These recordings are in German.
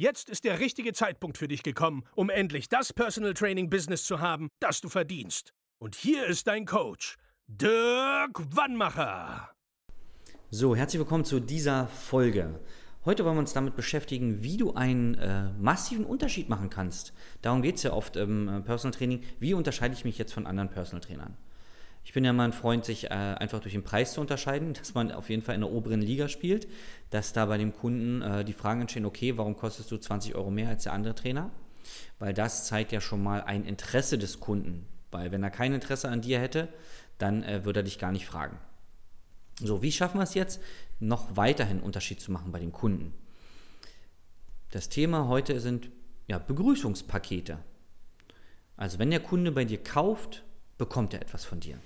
Jetzt ist der richtige Zeitpunkt für dich gekommen, um endlich das Personal Training Business zu haben, das du verdienst. Und hier ist dein Coach, Dirk Wannmacher. So, herzlich willkommen zu dieser Folge. Heute wollen wir uns damit beschäftigen, wie du einen äh, massiven Unterschied machen kannst. Darum geht es ja oft im äh, Personal Training. Wie unterscheide ich mich jetzt von anderen Personal Trainern? Ich bin ja mal ein Freund, sich äh, einfach durch den Preis zu unterscheiden, dass man auf jeden Fall in der oberen Liga spielt, dass da bei dem Kunden äh, die Fragen entstehen, okay, warum kostest du 20 Euro mehr als der andere Trainer? Weil das zeigt ja schon mal ein Interesse des Kunden. Weil wenn er kein Interesse an dir hätte, dann äh, würde er dich gar nicht fragen. So, wie schaffen wir es jetzt, noch weiterhin Unterschied zu machen bei den Kunden? Das Thema heute sind ja, Begrüßungspakete. Also wenn der Kunde bei dir kauft, bekommt er etwas von dir.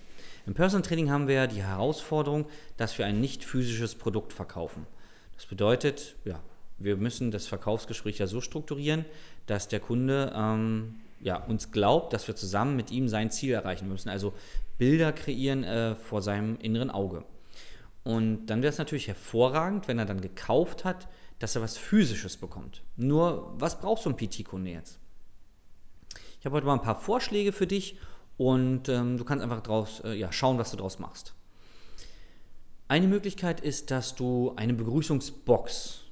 Im Personal Training haben wir die Herausforderung, dass wir ein nicht physisches Produkt verkaufen. Das bedeutet, ja, wir müssen das Verkaufsgespräch ja so strukturieren, dass der Kunde ähm, ja, uns glaubt, dass wir zusammen mit ihm sein Ziel erreichen. Müssen also Bilder kreieren äh, vor seinem inneren Auge. Und dann wäre es natürlich hervorragend, wenn er dann gekauft hat, dass er was Physisches bekommt. Nur, was braucht so ein PT-Kunde jetzt? Ich habe heute mal ein paar Vorschläge für dich und ähm, du kannst einfach draus, äh, ja, schauen, was du daraus machst. Eine Möglichkeit ist, dass du eine Begrüßungsbox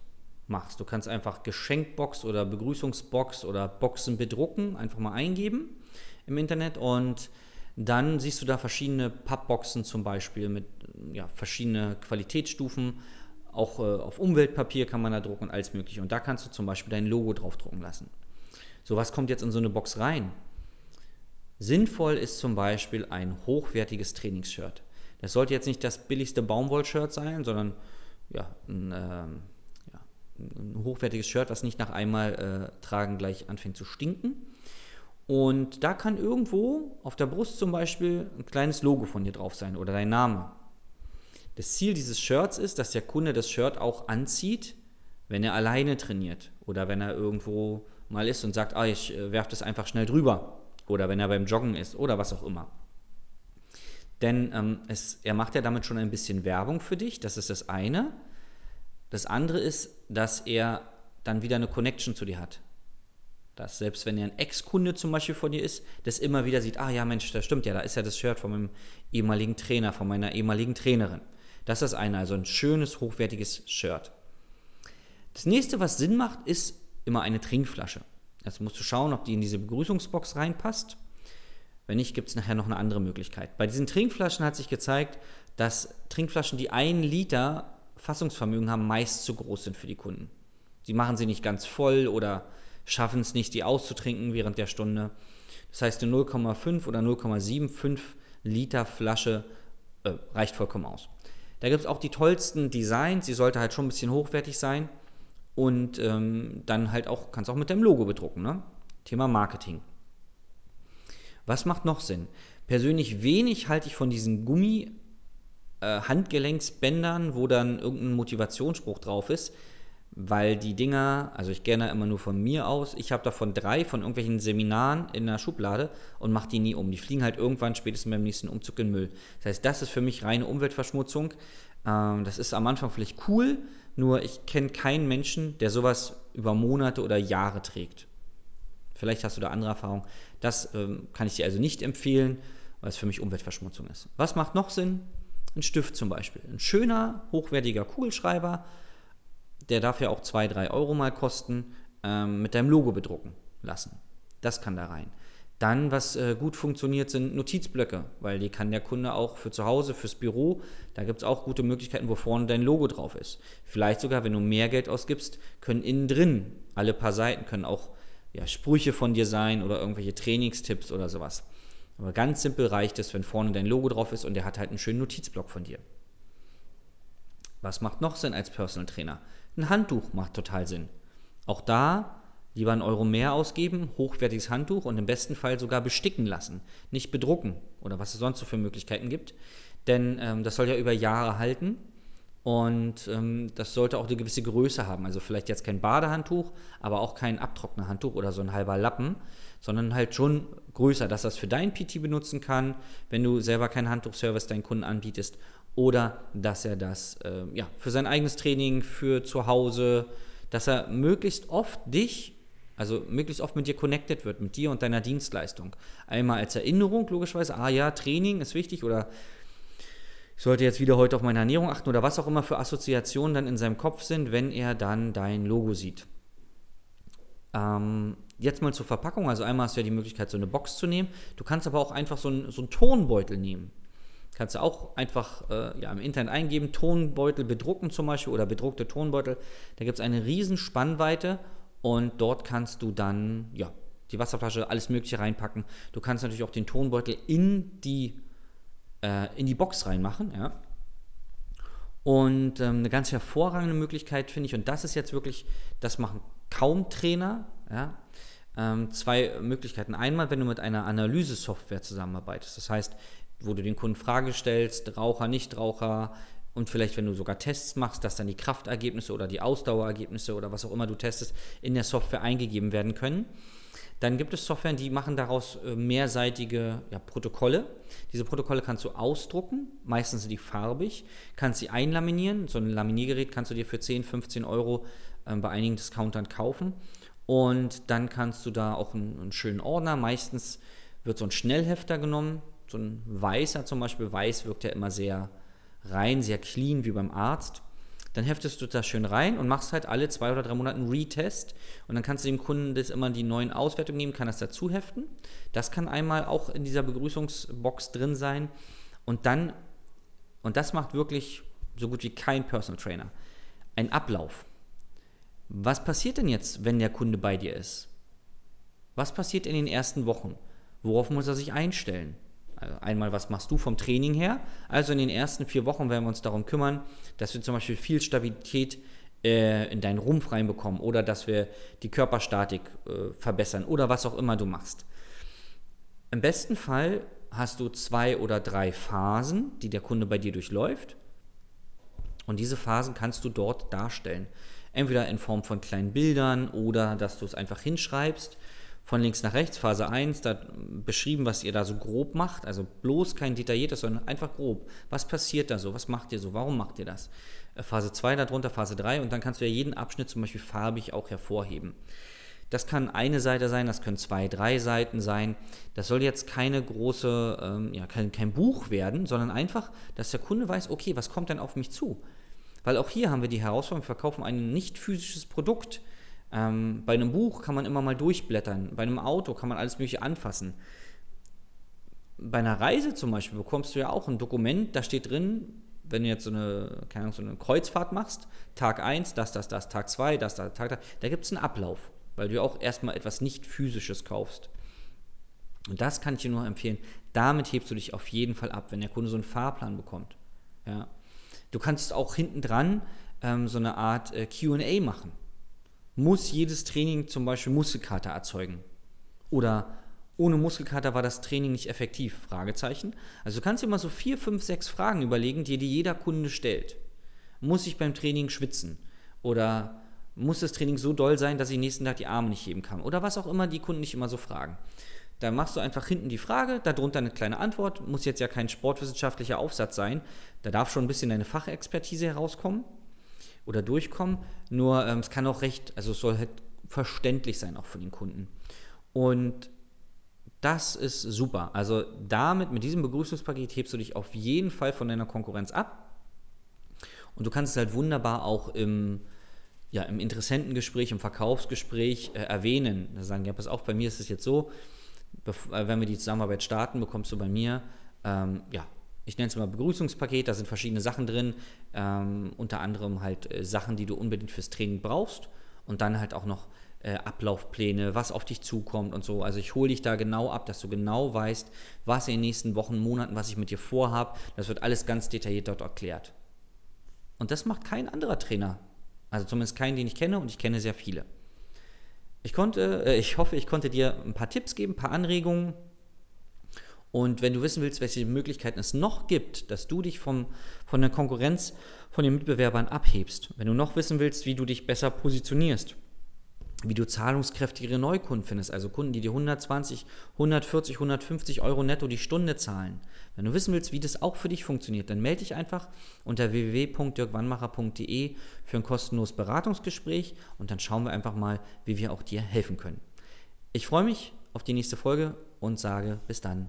machst. Du kannst einfach Geschenkbox oder Begrüßungsbox oder Boxen bedrucken, einfach mal eingeben im Internet und dann siehst du da verschiedene Pappboxen zum Beispiel mit ja, verschiedene Qualitätsstufen. Auch äh, auf Umweltpapier kann man da drucken und alles mögliche. Und da kannst du zum Beispiel dein Logo drauf drucken lassen. So, was kommt jetzt in so eine Box rein? Sinnvoll ist zum Beispiel ein hochwertiges Trainingsshirt. Das sollte jetzt nicht das billigste Baumwollshirt sein, sondern ja, ein, äh, ja, ein hochwertiges Shirt, was nicht nach einmal äh, tragen gleich anfängt zu stinken. Und da kann irgendwo auf der Brust zum Beispiel ein kleines Logo von dir drauf sein oder dein Name. Das Ziel dieses Shirts ist, dass der Kunde das Shirt auch anzieht, wenn er alleine trainiert oder wenn er irgendwo mal ist und sagt, ah, ich äh, werfe das einfach schnell drüber oder wenn er beim Joggen ist oder was auch immer. Denn ähm, es, er macht ja damit schon ein bisschen Werbung für dich, das ist das eine. Das andere ist, dass er dann wieder eine Connection zu dir hat. Dass selbst wenn er ein Ex-Kunde zum Beispiel von dir ist, das immer wieder sieht, ah ja Mensch, das stimmt ja, da ist ja das Shirt von meinem ehemaligen Trainer, von meiner ehemaligen Trainerin. Das ist das eine, also ein schönes, hochwertiges Shirt. Das nächste, was Sinn macht, ist immer eine Trinkflasche. Jetzt musst du schauen, ob die in diese Begrüßungsbox reinpasst. Wenn nicht, gibt es nachher noch eine andere Möglichkeit. Bei diesen Trinkflaschen hat sich gezeigt, dass Trinkflaschen, die einen Liter Fassungsvermögen haben, meist zu groß sind für die Kunden. Sie machen sie nicht ganz voll oder schaffen es nicht, die auszutrinken während der Stunde. Das heißt, eine 0,5 oder 0,75 Liter Flasche äh, reicht vollkommen aus. Da gibt es auch die tollsten Designs. Sie sollte halt schon ein bisschen hochwertig sein. Und ähm, dann halt auch, kannst auch mit deinem Logo bedrucken. Ne? Thema Marketing. Was macht noch Sinn? Persönlich wenig halte ich von diesen Gummi äh, Handgelenksbändern, wo dann irgendein Motivationsspruch drauf ist, weil die Dinger, also ich gerne immer nur von mir aus, ich habe davon drei von irgendwelchen Seminaren in der Schublade und mache die nie um. Die fliegen halt irgendwann spätestens beim nächsten Umzug in Müll. Das heißt, das ist für mich reine Umweltverschmutzung. Ähm, das ist am Anfang vielleicht cool, nur ich kenne keinen Menschen, der sowas über Monate oder Jahre trägt. Vielleicht hast du da andere Erfahrungen. Das ähm, kann ich dir also nicht empfehlen, weil es für mich Umweltverschmutzung ist. Was macht noch Sinn? Ein Stift zum Beispiel. Ein schöner, hochwertiger Kugelschreiber, der darf ja auch 2, 3 Euro mal kosten, ähm, mit deinem Logo bedrucken lassen. Das kann da rein. Dann, was äh, gut funktioniert, sind Notizblöcke, weil die kann der Kunde auch für zu Hause, fürs Büro, da gibt es auch gute Möglichkeiten, wo vorne dein Logo drauf ist. Vielleicht sogar, wenn du mehr Geld ausgibst, können innen drin alle paar Seiten können auch ja, Sprüche von dir sein oder irgendwelche Trainingstipps oder sowas. Aber ganz simpel reicht es, wenn vorne dein Logo drauf ist und der hat halt einen schönen Notizblock von dir. Was macht noch Sinn als Personal Trainer? Ein Handtuch macht total Sinn. Auch da Lieber einen Euro mehr ausgeben, hochwertiges Handtuch und im besten Fall sogar besticken lassen. Nicht bedrucken oder was es sonst so für Möglichkeiten gibt. Denn ähm, das soll ja über Jahre halten und ähm, das sollte auch eine gewisse Größe haben. Also vielleicht jetzt kein Badehandtuch, aber auch kein Abtrocknerhandtuch oder so ein halber Lappen, sondern halt schon größer, dass das für dein PT benutzen kann, wenn du selber keinen Handtuchservice deinen Kunden anbietest. Oder dass er das äh, ja, für sein eigenes Training, für zu Hause, dass er möglichst oft dich also möglichst oft mit dir connected wird, mit dir und deiner Dienstleistung. Einmal als Erinnerung, logischerweise, ah ja, Training ist wichtig oder ich sollte jetzt wieder heute auf meine Ernährung achten oder was auch immer für Assoziationen dann in seinem Kopf sind, wenn er dann dein Logo sieht. Ähm, jetzt mal zur Verpackung. Also einmal hast du ja die Möglichkeit, so eine Box zu nehmen. Du kannst aber auch einfach so, ein, so einen Tonbeutel nehmen. Kannst du auch einfach äh, ja, im Internet eingeben, Tonbeutel bedrucken zum Beispiel oder bedruckte Tonbeutel. Da gibt es eine riesen Spannweite und dort kannst du dann ja, die Wasserflasche, alles Mögliche reinpacken. Du kannst natürlich auch den Tonbeutel in die, äh, in die Box reinmachen. Ja. Und ähm, eine ganz hervorragende Möglichkeit finde ich, und das ist jetzt wirklich, das machen kaum Trainer, ja, ähm, zwei Möglichkeiten. Einmal, wenn du mit einer Analyse-Software zusammenarbeitest, das heißt, wo du den Kunden Frage stellst, Raucher, Nichtraucher, und vielleicht, wenn du sogar Tests machst, dass dann die Kraftergebnisse oder die Ausdauerergebnisse oder was auch immer du testest, in der Software eingegeben werden können. Dann gibt es Software, die machen daraus äh, mehrseitige ja, Protokolle. Diese Protokolle kannst du ausdrucken, meistens sind die farbig, kannst sie einlaminieren. So ein Laminiergerät kannst du dir für 10, 15 Euro äh, bei einigen Discountern kaufen. Und dann kannst du da auch einen, einen schönen Ordner, meistens wird so ein Schnellhefter genommen, so ein weißer zum Beispiel. Weiß wirkt ja immer sehr rein, sehr clean wie beim Arzt. Dann heftest du das schön rein und machst halt alle zwei oder drei Monate einen Retest. Und dann kannst du dem Kunden das immer die neuen Auswertungen nehmen, kann das dazu heften. Das kann einmal auch in dieser Begrüßungsbox drin sein. Und dann, und das macht wirklich so gut wie kein Personal Trainer, ein Ablauf. Was passiert denn jetzt, wenn der Kunde bei dir ist? Was passiert in den ersten Wochen? Worauf muss er sich einstellen? Also einmal, was machst du vom Training her? Also in den ersten vier Wochen werden wir uns darum kümmern, dass wir zum Beispiel viel Stabilität äh, in deinen Rumpf reinbekommen oder dass wir die Körperstatik äh, verbessern oder was auch immer du machst. Im besten Fall hast du zwei oder drei Phasen, die der Kunde bei dir durchläuft. Und diese Phasen kannst du dort darstellen. Entweder in Form von kleinen Bildern oder dass du es einfach hinschreibst von links nach rechts, Phase 1, da beschrieben, was ihr da so grob macht, also bloß kein detailliertes, sondern einfach grob. Was passiert da so? Was macht ihr so? Warum macht ihr das? Äh, Phase 2 darunter, Phase 3 und dann kannst du ja jeden Abschnitt zum Beispiel farbig auch hervorheben. Das kann eine Seite sein, das können zwei, drei Seiten sein. Das soll jetzt keine große, ähm, ja, kein, kein Buch werden, sondern einfach, dass der Kunde weiß, okay, was kommt denn auf mich zu? Weil auch hier haben wir die Herausforderung, wir verkaufen ein nicht physisches Produkt. Ähm, bei einem Buch kann man immer mal durchblättern, bei einem Auto kann man alles Mögliche anfassen. Bei einer Reise zum Beispiel bekommst du ja auch ein Dokument, da steht drin, wenn du jetzt so eine, keine Ahnung, so eine Kreuzfahrt machst, Tag 1, das, das, das, Tag 2, das, das, Tag 3, da gibt es einen Ablauf, weil du ja auch erstmal etwas nicht physisches kaufst. Und das kann ich dir nur empfehlen. Damit hebst du dich auf jeden Fall ab, wenn der Kunde so einen Fahrplan bekommt. Ja. Du kannst auch hinten dran ähm, so eine Art äh, QA machen muss jedes Training zum Beispiel Muskelkater erzeugen? Oder ohne Muskelkater war das Training nicht effektiv? Fragezeichen. Also du kannst dir mal so vier, fünf, sechs Fragen überlegen, die dir jeder Kunde stellt. Muss ich beim Training schwitzen? Oder muss das Training so doll sein, dass ich nächsten Tag die Arme nicht heben kann? Oder was auch immer die Kunden nicht immer so fragen. Da machst du einfach hinten die Frage, darunter eine kleine Antwort. Muss jetzt ja kein sportwissenschaftlicher Aufsatz sein. Da darf schon ein bisschen deine Fachexpertise herauskommen oder durchkommen. Nur ähm, es kann auch recht, also es soll halt verständlich sein auch für den Kunden. Und das ist super. Also damit, mit diesem Begrüßungspaket hebst du dich auf jeden Fall von deiner Konkurrenz ab. Und du kannst es halt wunderbar auch im, ja, im Interessentengespräch, im Verkaufsgespräch äh, erwähnen. Da sagen, ja, pass auf, bei mir ist es jetzt so, äh, wenn wir die Zusammenarbeit starten, bekommst du bei mir ähm, ja, ich nenne es mal Begrüßungspaket, da sind verschiedene Sachen drin, ähm, unter anderem halt äh, Sachen, die du unbedingt fürs Training brauchst und dann halt auch noch äh, Ablaufpläne, was auf dich zukommt und so. Also ich hole dich da genau ab, dass du genau weißt, was in den nächsten Wochen, Monaten, was ich mit dir vorhabe. Das wird alles ganz detailliert dort erklärt. Und das macht kein anderer Trainer. Also zumindest keinen, den ich kenne und ich kenne sehr viele. Ich konnte, äh, ich hoffe, ich konnte dir ein paar Tipps geben, ein paar Anregungen. Und wenn du wissen willst, welche Möglichkeiten es noch gibt, dass du dich vom, von der Konkurrenz, von den Mitbewerbern abhebst, wenn du noch wissen willst, wie du dich besser positionierst, wie du zahlungskräftigere Neukunden findest, also Kunden, die dir 120, 140, 150 Euro netto die Stunde zahlen. Wenn du wissen willst, wie das auch für dich funktioniert, dann melde dich einfach unter www.dirkwannmacher.de für ein kostenloses Beratungsgespräch und dann schauen wir einfach mal, wie wir auch dir helfen können. Ich freue mich auf die nächste Folge und sage bis dann,